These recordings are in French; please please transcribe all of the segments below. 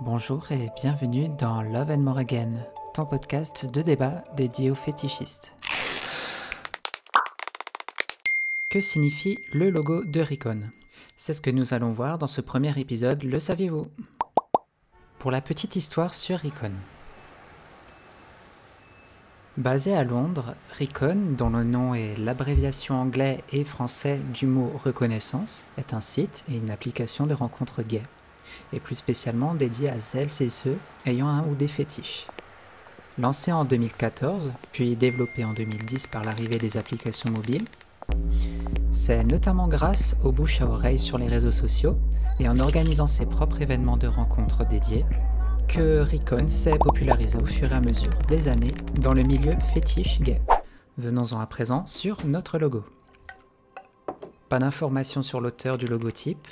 Bonjour et bienvenue dans Love and More Again, ton podcast de débat dédié aux fétichistes. Que signifie le logo de Ricon C'est ce que nous allons voir dans ce premier épisode, le saviez-vous? Pour la petite histoire sur Ricon. Basé à Londres, Recon, dont le nom est l'abréviation anglais et français du mot reconnaissance, est un site et une application de rencontres gays, et plus spécialement dédié à celles et ceux ayant un ou des fétiches. Lancé en 2014, puis développé en 2010 par l'arrivée des applications mobiles, c'est notamment grâce aux bouche à oreille sur les réseaux sociaux et en organisant ses propres événements de rencontres dédiés que Recon s'est popularisé au fur et à mesure des années dans le milieu fétiche gay. Venons-en à présent sur notre logo. Pas d'informations sur l'auteur du logotype,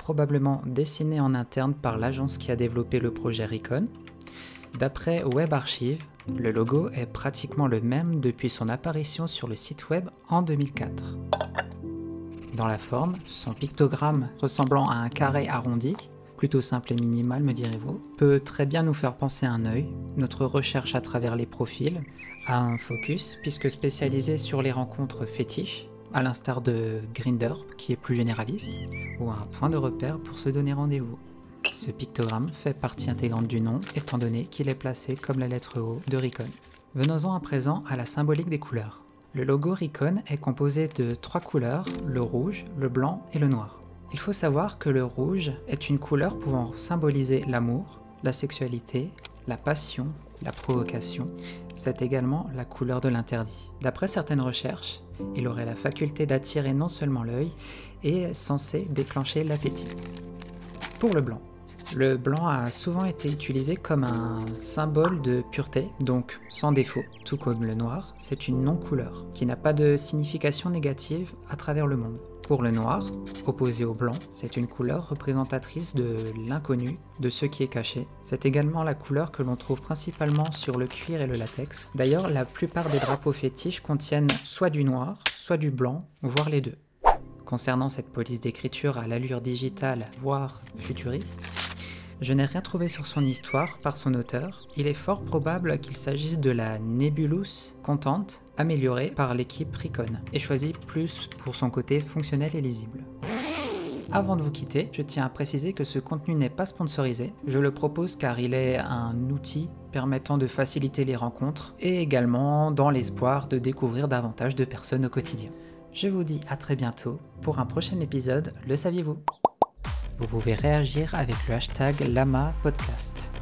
probablement dessiné en interne par l'agence qui a développé le projet Recon. D'après Web Archive, le logo est pratiquement le même depuis son apparition sur le site web en 2004. Dans la forme, son pictogramme ressemblant à un carré arrondi plutôt simple et minimal me direz-vous, peut très bien nous faire penser à un œil, notre recherche à travers les profils, à un focus, puisque spécialisé sur les rencontres fétiches, à l'instar de Grinder, qui est plus généraliste, ou un point de repère pour se donner rendez-vous. Ce pictogramme fait partie intégrante du nom, étant donné qu'il est placé comme la lettre O de Recon. Venons-en à présent à la symbolique des couleurs. Le logo Recon est composé de trois couleurs, le rouge, le blanc et le noir. Il faut savoir que le rouge est une couleur pouvant symboliser l'amour, la sexualité, la passion, la provocation. C'est également la couleur de l'interdit. D'après certaines recherches, il aurait la faculté d'attirer non seulement l'œil et censé déclencher l'appétit. Pour le blanc. Le blanc a souvent été utilisé comme un symbole de pureté, donc sans défaut, tout comme le noir, c'est une non-couleur qui n'a pas de signification négative à travers le monde. Pour le noir, opposé au blanc, c'est une couleur représentatrice de l'inconnu, de ce qui est caché. C'est également la couleur que l'on trouve principalement sur le cuir et le latex. D'ailleurs, la plupart des drapeaux fétiches contiennent soit du noir, soit du blanc, voire les deux. Concernant cette police d'écriture à l'allure digitale, voire futuriste, je n'ai rien trouvé sur son histoire par son auteur. Il est fort probable qu'il s'agisse de la Nebulous Content améliorée par l'équipe Recon et choisie plus pour son côté fonctionnel et lisible. Avant de vous quitter, je tiens à préciser que ce contenu n'est pas sponsorisé. Je le propose car il est un outil permettant de faciliter les rencontres et également dans l'espoir de découvrir davantage de personnes au quotidien. Je vous dis à très bientôt pour un prochain épisode, le saviez-vous? Vous pouvez réagir avec le hashtag Lama Podcast.